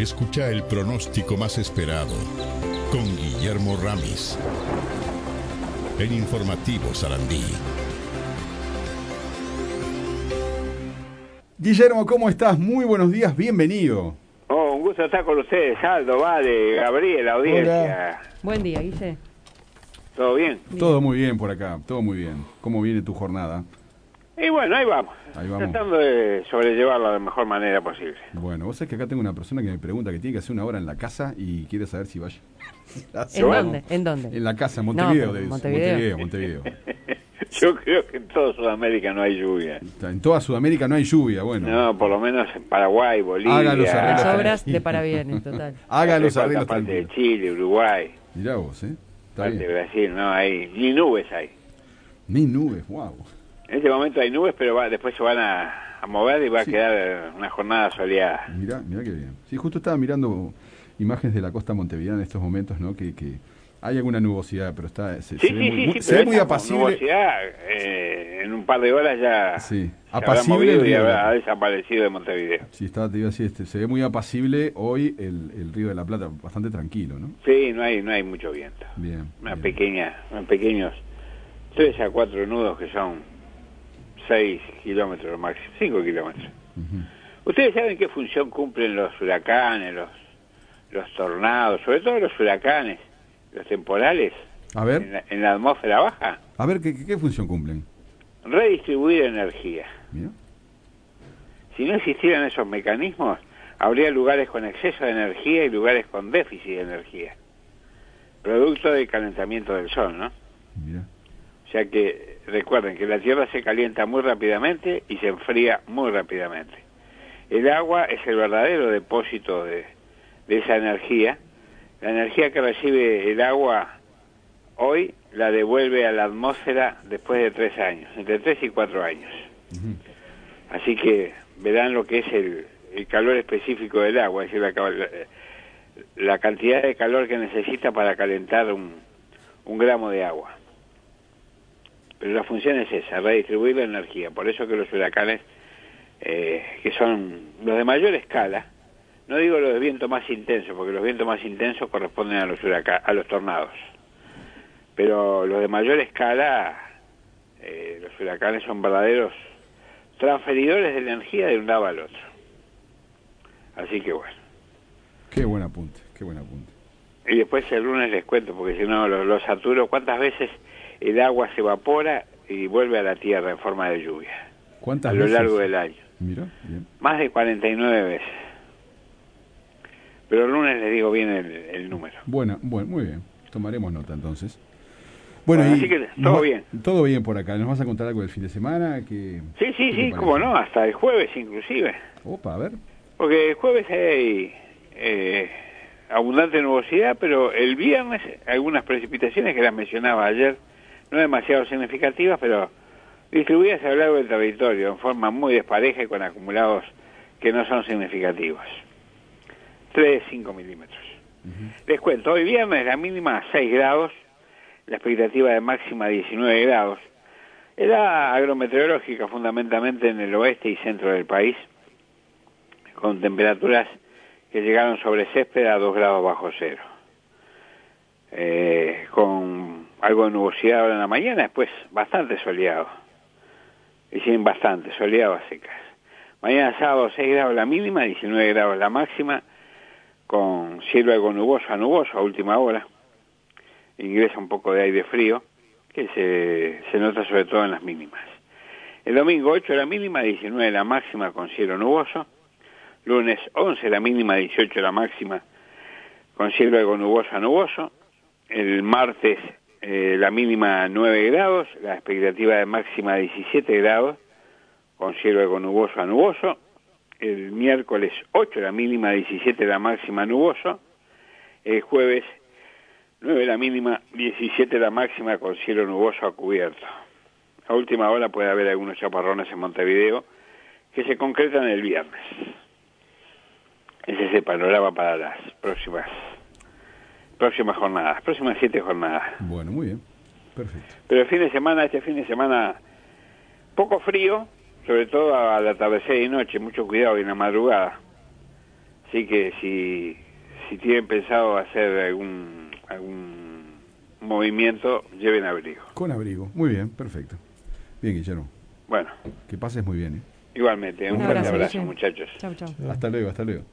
Escucha el pronóstico más esperado con Guillermo Ramis en Informativo Sarandí. Guillermo, ¿cómo estás? Muy buenos días, bienvenido. Oh, un gusto estar con ustedes, Aldo, Vale, Gabriel, la audiencia. Buen día, Guille. ¿Todo bien? Todo muy bien por acá, todo muy bien. ¿Cómo viene tu jornada? Y bueno, ahí vamos. Ahí vamos. Tratando de sobrellevarlo de la mejor manera posible. Bueno, vos sabés que acá tengo una persona que me pregunta que tiene que hacer una hora en la casa y quiere saber si vaya. ¿En dónde? ¿En dónde? En la casa, en Montevideo. No, de- Montevideo. Montevideo, Montevideo. Yo creo que en toda Sudamérica no hay lluvia. En toda Sudamérica no hay lluvia, bueno. No, por lo menos en Paraguay, Bolivia. Haga los arreglos. Las obras de parabienes, total. Haga los arreglos parte de. Chile, Uruguay, Mirá vos, ¿eh? Está parte de. Brasil, no hay ni nubes hay. Ni nubes, wow. En este momento hay nubes, pero va- después se van a, a mover y va Sí. a quedar eh, una jornada soleada. Mirá, mirá qué bien. Sí, justo estaba mirando imágenes de la costa montevideana en estos momentos, ¿no? Que, que hay alguna nubosidad, pero está se, Sí, se ve sí, muy, sí, muy- se ve muy apacible. nubosidad, eh, en un par de horas ya Sí, se habrá apacible el y habrá desaparecido de Montevideo. Sí, estaba, te iba a decir, este, se ve muy apacible hoy el, el río de la Plata, bastante tranquilo, ¿no? Sí, no hay no hay mucho viento. Bien. Una bien. pequeña, unos pequeños tres a cuatro nudos que son seis kilómetros máximo, cinco kilómetros. Ujú. ¿Ustedes saben qué función cumplen los huracanes, los, los tornados, sobre todo los huracanes, los temporales A en ver, la, en la atmósfera baja? a ver, ¿qué, qué- qué función cumplen? Redistribuir energía. Mira. Si no existieran esos mecanismos, habría lugares con exceso de energía y lugares con déficit de energía. Producto del calentamiento del sol, ¿no? Mira. Sea que recuerden que la Tierra se calienta muy rápidamente y se enfría muy rápidamente. El agua es el verdadero depósito de, de esa energía. La energía que recibe el agua hoy la devuelve a la atmósfera después de tres años, entre tres y cuatro años. Así que verán lo que es el, el calor específico del agua, es decir, la, la- la cantidad de calor que necesita para calentar un, un gramo de agua. Pero la función es esa, redistribuir la energía. Por eso que los huracanes, eh, que son los de mayor escala, no digo los de viento más intenso, porque los vientos más intensos corresponden a los, huraca- a los tornados. Pero los de mayor escala, eh, los huracanes son verdaderos transferidores de energía de un lado al otro. Así que bueno. Qué buen apunte, qué buen apunte. Y después el lunes les cuento, porque si no los, los saturo, cuántas veces el agua se evapora y vuelve a la tierra en forma de lluvia ¿Cuántas a lo veces? largo del año. Mira, bien. Más de 49 veces. Pero el lunes les digo bien el, el número. Bueno, bueno, muy bien. Tomaremos nota entonces. Bueno, Bueno, y así que todo va- bien. Todo bien por acá. ¿Nos vas a contar algo del fin de semana? Que, Sí, sí, ¿qué sí, parece? no, hasta el jueves inclusive. Opa, a ver. Porque el jueves hay eh, abundante nubosidad, pero el viernes algunas precipitaciones que las mencionaba ayer, no demasiado significativas, pero distribuidas a lo largo del territorio en forma muy despareja y con acumulados que no son significativos. 3, 5 milímetros. Les cuento, hoy viernes la mínima 6 grados, la expectativa de máxima 19 grados. Era agrometeorológica fundamentalmente en el oeste y centro del país con temperaturas que llegaron sobre césped a 2 grados bajo cero. Eh, con algo de nubosidad ahora en la mañana, después bastante soleado. Sin bastante, soleado a secas. Mañana sábado 6 grados la mínima, 19 grados la máxima, con cielo algo nuboso a nuboso a última hora. Ingresa un poco de aire frío, que se, se nota sobre todo en las mínimas. El domingo 8 la mínima, 19 la máxima con cielo nuboso. Lunes 11 la mínima, 18 la máxima con cielo algo nuboso a nuboso. El martes eh, la mínima 9 grados, la expectativa de máxima 17 grados con cielo algo nuboso a nuboso. El miércoles 8 la mínima, 17 la máxima nuboso. El jueves 9 la mínima, 17 la máxima con cielo nuboso a cubierto. A última hora puede haber algunos chaparrones en Montevideo que se concretan el viernes. Ese es el panorama para las próximas próximas jornadas, próximas siete jornadas. Bueno, muy bien. Perfecto. Pero el fin de semana, este fin de semana, poco frío, sobre todo al atardecer y noche, mucho cuidado y en la madrugada. Así que si, si tienen pensado hacer algún, algún movimiento, lleven abrigo. Con abrigo. Muy bien, perfecto. Bien, Guillermo. Bueno, Que pases muy bien. ¿eh? igualmente, un, Un fuerte abrazo, muchachos. Chau, chau. Hasta luego, hasta luego.